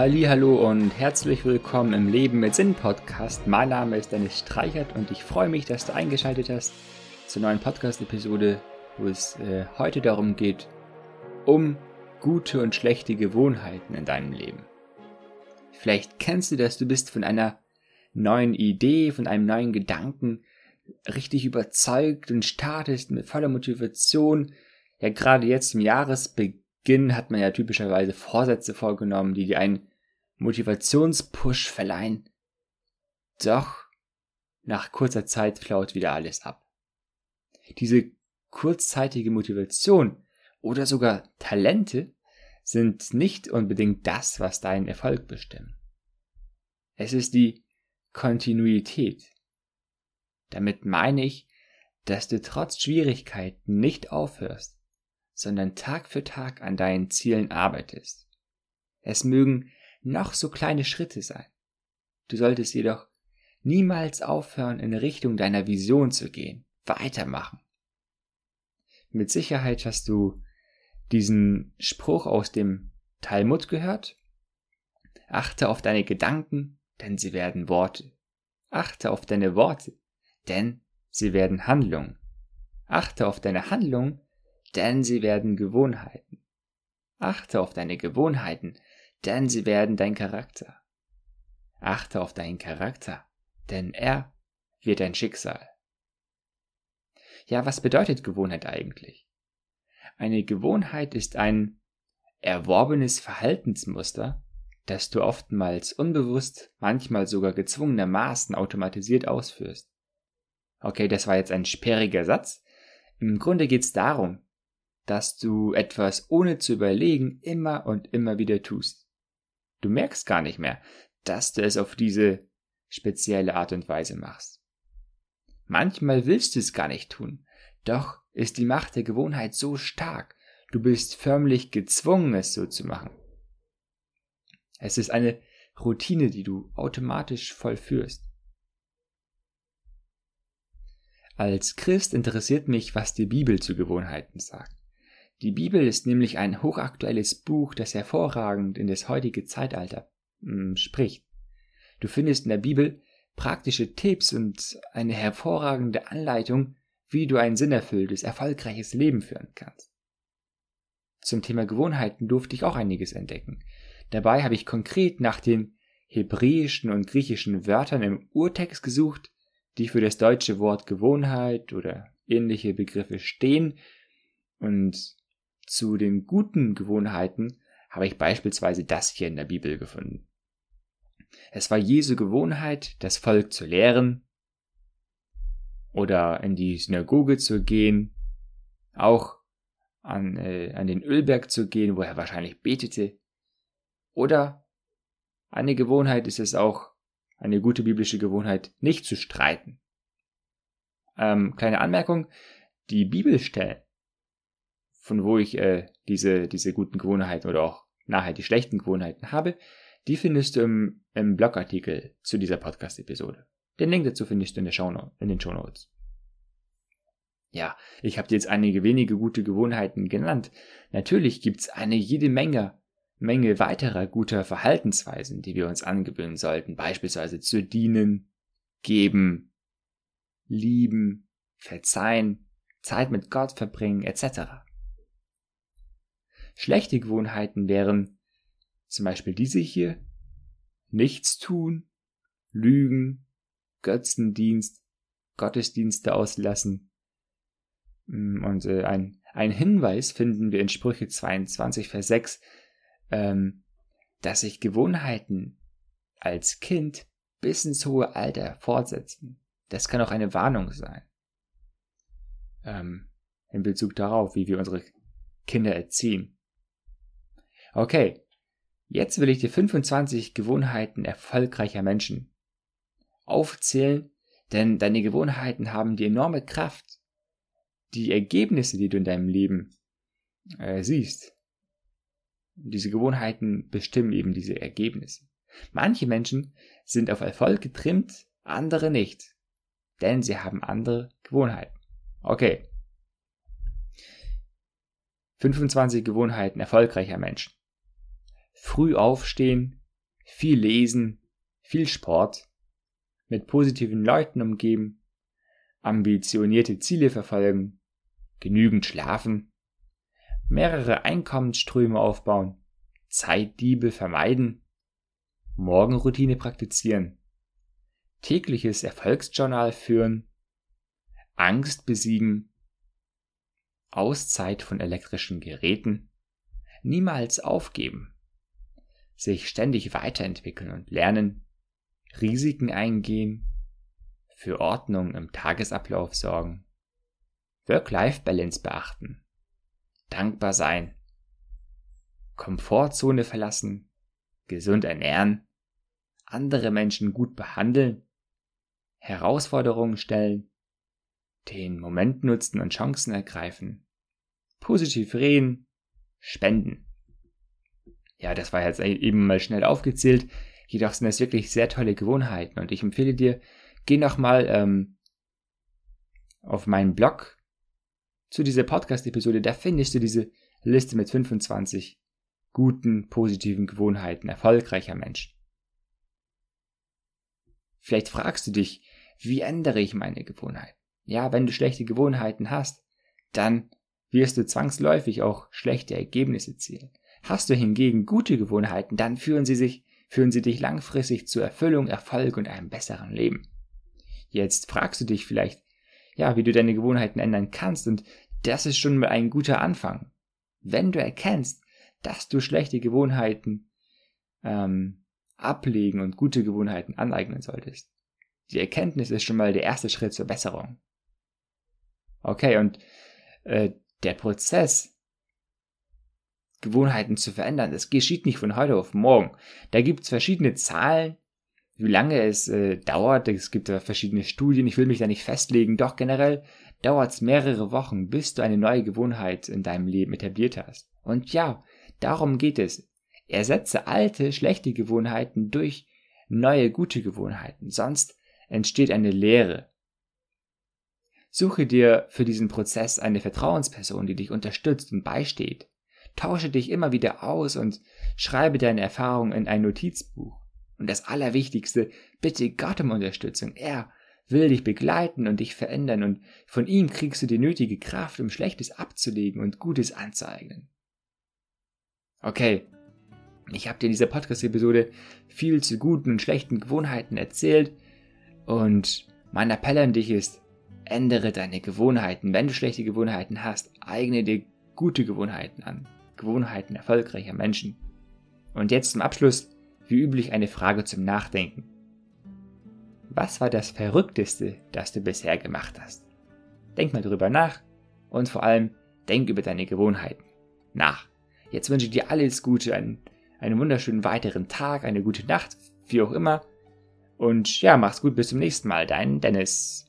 Hallo und herzlich willkommen im Leben mit Sinn Podcast. Mein Name ist Dennis Streichert und ich freue mich, dass du eingeschaltet hast zur neuen Podcast-Episode, wo es äh, heute darum geht, um gute und schlechte Gewohnheiten in deinem Leben. Vielleicht kennst du das, du bist von einer neuen Idee, von einem neuen Gedanken richtig überzeugt und startest mit voller Motivation. Ja, gerade jetzt im Jahresbeginn hat man ja typischerweise Vorsätze vorgenommen, die dir einen Motivationspush verleihen. Doch nach kurzer Zeit flaut wieder alles ab. Diese kurzzeitige Motivation oder sogar Talente sind nicht unbedingt das, was deinen Erfolg bestimmen. Es ist die Kontinuität. Damit meine ich, dass du trotz Schwierigkeiten nicht aufhörst, sondern Tag für Tag an deinen Zielen arbeitest. Es mögen noch so kleine Schritte sein. Du solltest jedoch niemals aufhören, in Richtung deiner Vision zu gehen, weitermachen. Mit Sicherheit hast du diesen Spruch aus dem Talmud gehört? Achte auf deine Gedanken, denn sie werden Worte. Achte auf deine Worte, denn sie werden Handlungen. Achte auf deine Handlungen, denn sie werden Gewohnheiten. Achte auf deine Gewohnheiten, denn sie werden dein Charakter. Achte auf deinen Charakter, denn er wird dein Schicksal. Ja, was bedeutet Gewohnheit eigentlich? Eine Gewohnheit ist ein erworbenes Verhaltensmuster, das du oftmals unbewusst, manchmal sogar gezwungenermaßen automatisiert ausführst. Okay, das war jetzt ein sperriger Satz. Im Grunde geht es darum, dass du etwas ohne zu überlegen immer und immer wieder tust. Du merkst gar nicht mehr, dass du es auf diese spezielle Art und Weise machst. Manchmal willst du es gar nicht tun, doch ist die Macht der Gewohnheit so stark, du bist förmlich gezwungen, es so zu machen. Es ist eine Routine, die du automatisch vollführst. Als Christ interessiert mich, was die Bibel zu Gewohnheiten sagt. Die Bibel ist nämlich ein hochaktuelles Buch, das hervorragend in das heutige Zeitalter mh, hm, spricht. Du findest in der Bibel praktische Tipps und eine hervorragende Anleitung, wie du ein sinnerfülltes, erfolgreiches Leben führen kannst. Zum Thema Gewohnheiten durfte ich auch einiges entdecken. Dabei habe ich konkret nach den hebräischen und griechischen Wörtern im Urtext gesucht, die für das deutsche Wort Gewohnheit oder ähnliche Begriffe stehen. Und zu den guten Gewohnheiten habe ich beispielsweise das hier in der Bibel gefunden. Es war Jesu Gewohnheit, das Volk zu lehren, oder in die Synagoge zu gehen, auch an, äh, an den Ölberg zu gehen, wo er wahrscheinlich betete. Oder eine Gewohnheit ist es auch, eine gute biblische Gewohnheit, nicht zu streiten. Ähm, kleine Anmerkung, die Bibelstellen, von wo ich äh, diese, diese guten Gewohnheiten oder auch nachher die schlechten Gewohnheiten habe, die findest du im, im Blogartikel zu dieser Podcast-Episode. Den Link dazu findest du in, der Show in den Show Notes. Ja, ich habe dir jetzt einige wenige gute Gewohnheiten genannt. Natürlich gibt's eine jede Menge, Menge weiterer guter Verhaltensweisen, die wir uns angewöhnen sollten, beispielsweise zu dienen, geben, lieben, verzeihen, Zeit mit Gott verbringen, etc. Schlechte Gewohnheiten wären zum Beispiel diese hier, nichts tun, lügen, Götzendienst, Gottesdienste auslassen. Mm, und äh, ein, ein Hinweis finden wir in Sprüche 22, Vers 6, ähm, dass sich Gewohnheiten als Kind bis ins hohe Alter fortsetzen. Das kann auch eine Warnung sein. Ähm, in Bezug darauf, wie wir unsere Kinder erziehen. Okay, jetzt will ich dir 25 Gewohnheiten erfolgreicher Menschen aufzählen, denn deine Gewohnheiten haben die enorme Kraft, die Ergebnisse, die du in deinem Leben äh, siehst. Diese Gewohnheiten bestimmen eben diese Ergebnisse. Manche Menschen sind auf Erfolg getrimmt, andere nicht, denn sie haben andere Gewohnheiten. Okay. 25 Gewohnheiten erfolgreicher Menschen. Früh aufstehen, viel lesen, viel Sport, mit positiven Leuten umgeben, ambitionierte Ziele verfolgen, genügend schlafen, mehrere Einkommensströme aufbauen, Zeitdiebe vermeiden, Morgenroutine praktizieren, tägliches Erfolgsjournal führen, Angst besiegen, Auszeit von elektrischen Geräten, niemals aufgeben, sich ständig weiterentwickeln und lernen, Risiken eingehen, für Ordnung im Tagesablauf sorgen, Work-Life-Balance beachten, dankbar sein, Komfortzone verlassen, gesund ernähren, andere Menschen gut behandeln, Herausforderungen stellen, den Moment nutzen und Chancen ergreifen, positiv reden, spenden. Ja, das war jetzt eben mal schnell aufgezählt, jedoch sind das wirklich sehr tolle Gewohnheiten und ich empfehle dir, geh nochmal ähm, auf meinen Blog zu dieser Podcast-Episode, da findest du diese Liste mit 25 guten, positiven Gewohnheiten erfolgreicher Menschen. Vielleicht fragst du dich, wie ändere ich meine Gewohnheiten? Ja, wenn du schlechte Gewohnheiten hast, dann wirst du zwangsläufig auch schlechte Ergebnisse zielen. Hast du hingegen gute Gewohnheiten, dann führen sie sich, führen sie dich langfristig zur Erfüllung, Erfolg und einem besseren Leben. Jetzt fragst du dich vielleicht, ja, wie du deine Gewohnheiten ändern kannst und das ist schon mal ein guter Anfang. Wenn du erkennst, dass du schlechte Gewohnheiten ähm, ablegen und gute Gewohnheiten aneignen solltest. Die Erkenntnis ist schon mal der erste Schritt zur Besserung. Okay, und äh, der Prozess, Gewohnheiten zu verändern, das geschieht nicht von heute auf morgen. Da gibt es verschiedene Zahlen, wie lange es äh, dauert. Es gibt da verschiedene Studien, ich will mich da nicht festlegen, doch generell dauert es mehrere Wochen, bis du eine neue Gewohnheit in deinem Leben etabliert hast. Und ja, darum geht es. Ersetze alte, schlechte Gewohnheiten durch neue, gute Gewohnheiten, sonst entsteht eine Leere. Suche dir für diesen Prozess eine Vertrauensperson, die dich unterstützt und beisteht. Tausche dich immer wieder aus und schreibe deine Erfahrungen in ein Notizbuch. Und das Allerwichtigste, bitte Gott um Unterstützung. Er will dich begleiten und dich verändern und von ihm kriegst du die nötige Kraft, um Schlechtes abzulegen und Gutes anzueignen. Okay, ich habe dir in dieser Podcast-Episode viel zu guten und schlechten Gewohnheiten erzählt und mein Appell an dich ist, ändere deine Gewohnheiten. Wenn du schlechte Gewohnheiten hast, eigne dir gute Gewohnheiten an. Gewohnheiten erfolgreicher Menschen. Und jetzt zum Abschluss, wie üblich, eine Frage zum Nachdenken. Was war das Verrückteste, das du bisher gemacht hast? Denk mal drüber nach und vor allem denk über deine Gewohnheiten nach. Jetzt wünsche ich dir alles Gute, einen, einen wunderschönen weiteren Tag, eine gute Nacht, wie auch immer. Und ja, mach's gut, bis zum nächsten Mal. Dein Dennis.